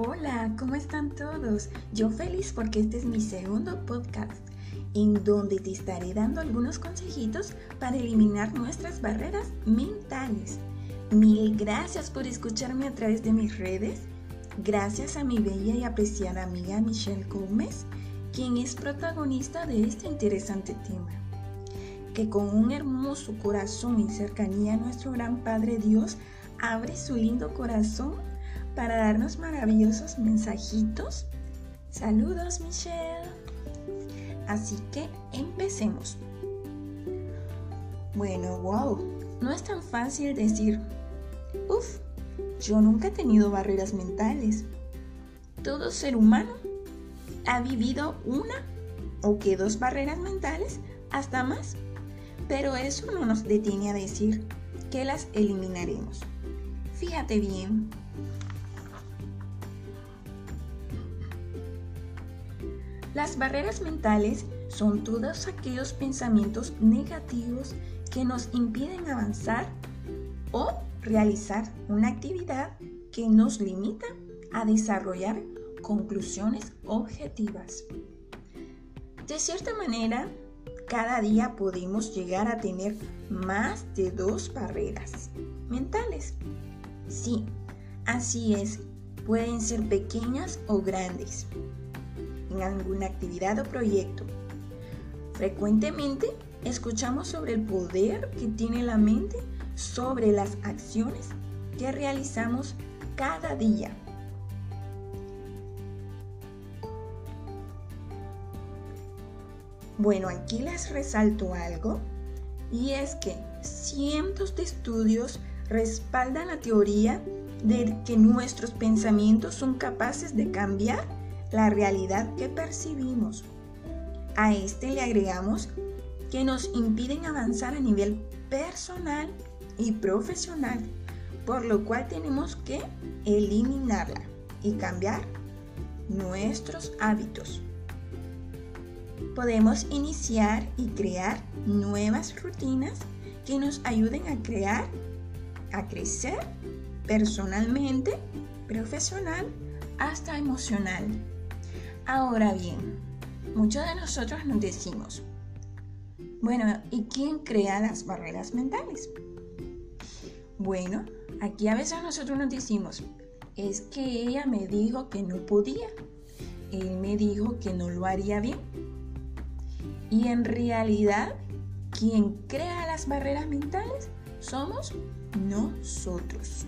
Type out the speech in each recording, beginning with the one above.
Hola, ¿cómo están todos? Yo feliz porque este es mi segundo podcast en donde te estaré dando algunos consejitos para eliminar nuestras barreras mentales. Mil gracias por escucharme a través de mis redes. Gracias a mi bella y apreciada amiga Michelle Gómez, quien es protagonista de este interesante tema. Que con un hermoso corazón y cercanía a nuestro gran Padre Dios, abre su lindo corazón para darnos maravillosos mensajitos. Saludos Michelle. Así que empecemos. Bueno, wow, no es tan fácil decir, uff, yo nunca he tenido barreras mentales. Todo ser humano ha vivido una o que dos barreras mentales, hasta más. Pero eso no nos detiene a decir que las eliminaremos. Fíjate bien, Las barreras mentales son todos aquellos pensamientos negativos que nos impiden avanzar o realizar una actividad que nos limita a desarrollar conclusiones objetivas. De cierta manera, cada día podemos llegar a tener más de dos barreras mentales. Sí, así es, pueden ser pequeñas o grandes en alguna actividad o proyecto. Frecuentemente escuchamos sobre el poder que tiene la mente sobre las acciones que realizamos cada día. Bueno, aquí les resalto algo y es que cientos de estudios respaldan la teoría de que nuestros pensamientos son capaces de cambiar la realidad que percibimos. A este le agregamos que nos impiden avanzar a nivel personal y profesional, por lo cual tenemos que eliminarla y cambiar nuestros hábitos. Podemos iniciar y crear nuevas rutinas que nos ayuden a crear, a crecer personalmente, profesional, hasta emocional. Ahora bien, muchos de nosotros nos decimos, bueno, ¿y quién crea las barreras mentales? Bueno, aquí a veces nosotros nos decimos, es que ella me dijo que no podía, él me dijo que no lo haría bien. Y en realidad, quien crea las barreras mentales somos nosotros.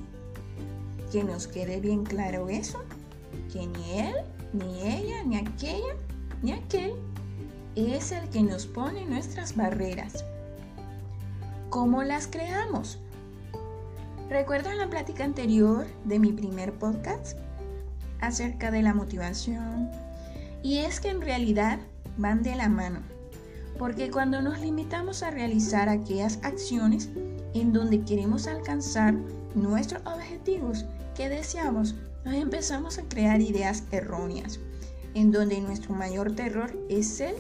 Que nos quede bien claro eso, que ni él ni ella, ni aquella, ni aquel es el que nos pone nuestras barreras. ¿Cómo las creamos? ¿Recuerdan la plática anterior de mi primer podcast acerca de la motivación? Y es que en realidad van de la mano, porque cuando nos limitamos a realizar aquellas acciones en donde queremos alcanzar nuestros objetivos que deseamos, nos empezamos a crear ideas erróneas, en donde nuestro mayor terror es el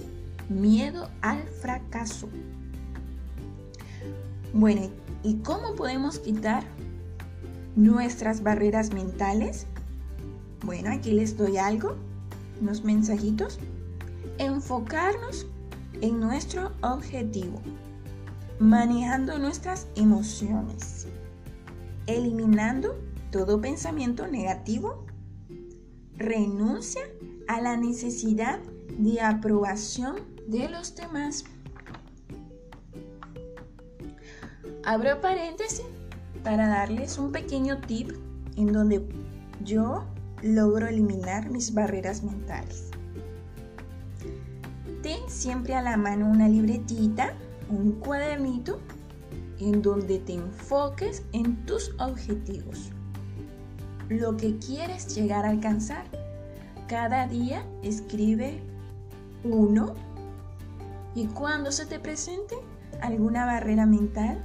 miedo al fracaso. Bueno, ¿y cómo podemos quitar nuestras barreras mentales? Bueno, aquí les doy algo, unos mensajitos. Enfocarnos en nuestro objetivo, manejando nuestras emociones, eliminando todo pensamiento negativo renuncia a la necesidad de aprobación de los demás. Abro paréntesis para darles un pequeño tip en donde yo logro eliminar mis barreras mentales. Ten siempre a la mano una libretita, un cuadernito en donde te enfoques en tus objetivos lo que quieres llegar a alcanzar. Cada día escribe uno y cuando se te presente alguna barrera mental,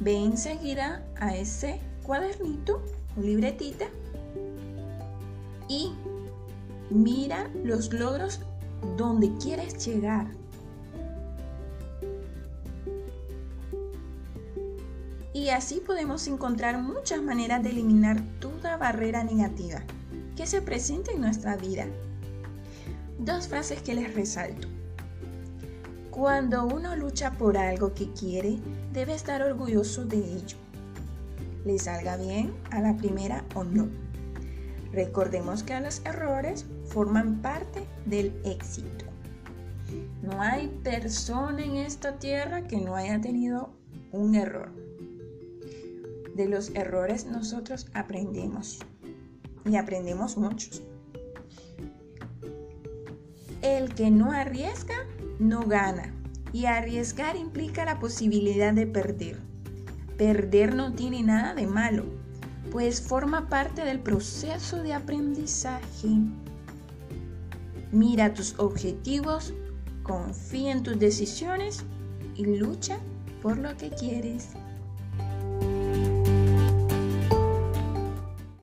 ve enseguida a ese cuadernito o libretita y mira los logros donde quieres llegar. Y así podemos encontrar muchas maneras de eliminar toda barrera negativa. que se presenta en nuestra vida. Dos frases que les resalto. Cuando uno lucha por algo que quiere, debe estar orgulloso de ello. Le salga bien a la primera o no. Recordemos que los errores forman parte del éxito. No hay persona en esta tierra que no haya tenido un error. De los errores nosotros aprendemos y aprendemos muchos. El que no arriesga, no gana. Y arriesgar implica la posibilidad de perder. Perder no tiene nada de malo, pues forma parte del proceso de aprendizaje. Mira tus objetivos, confía en tus decisiones y lucha por lo que quieres.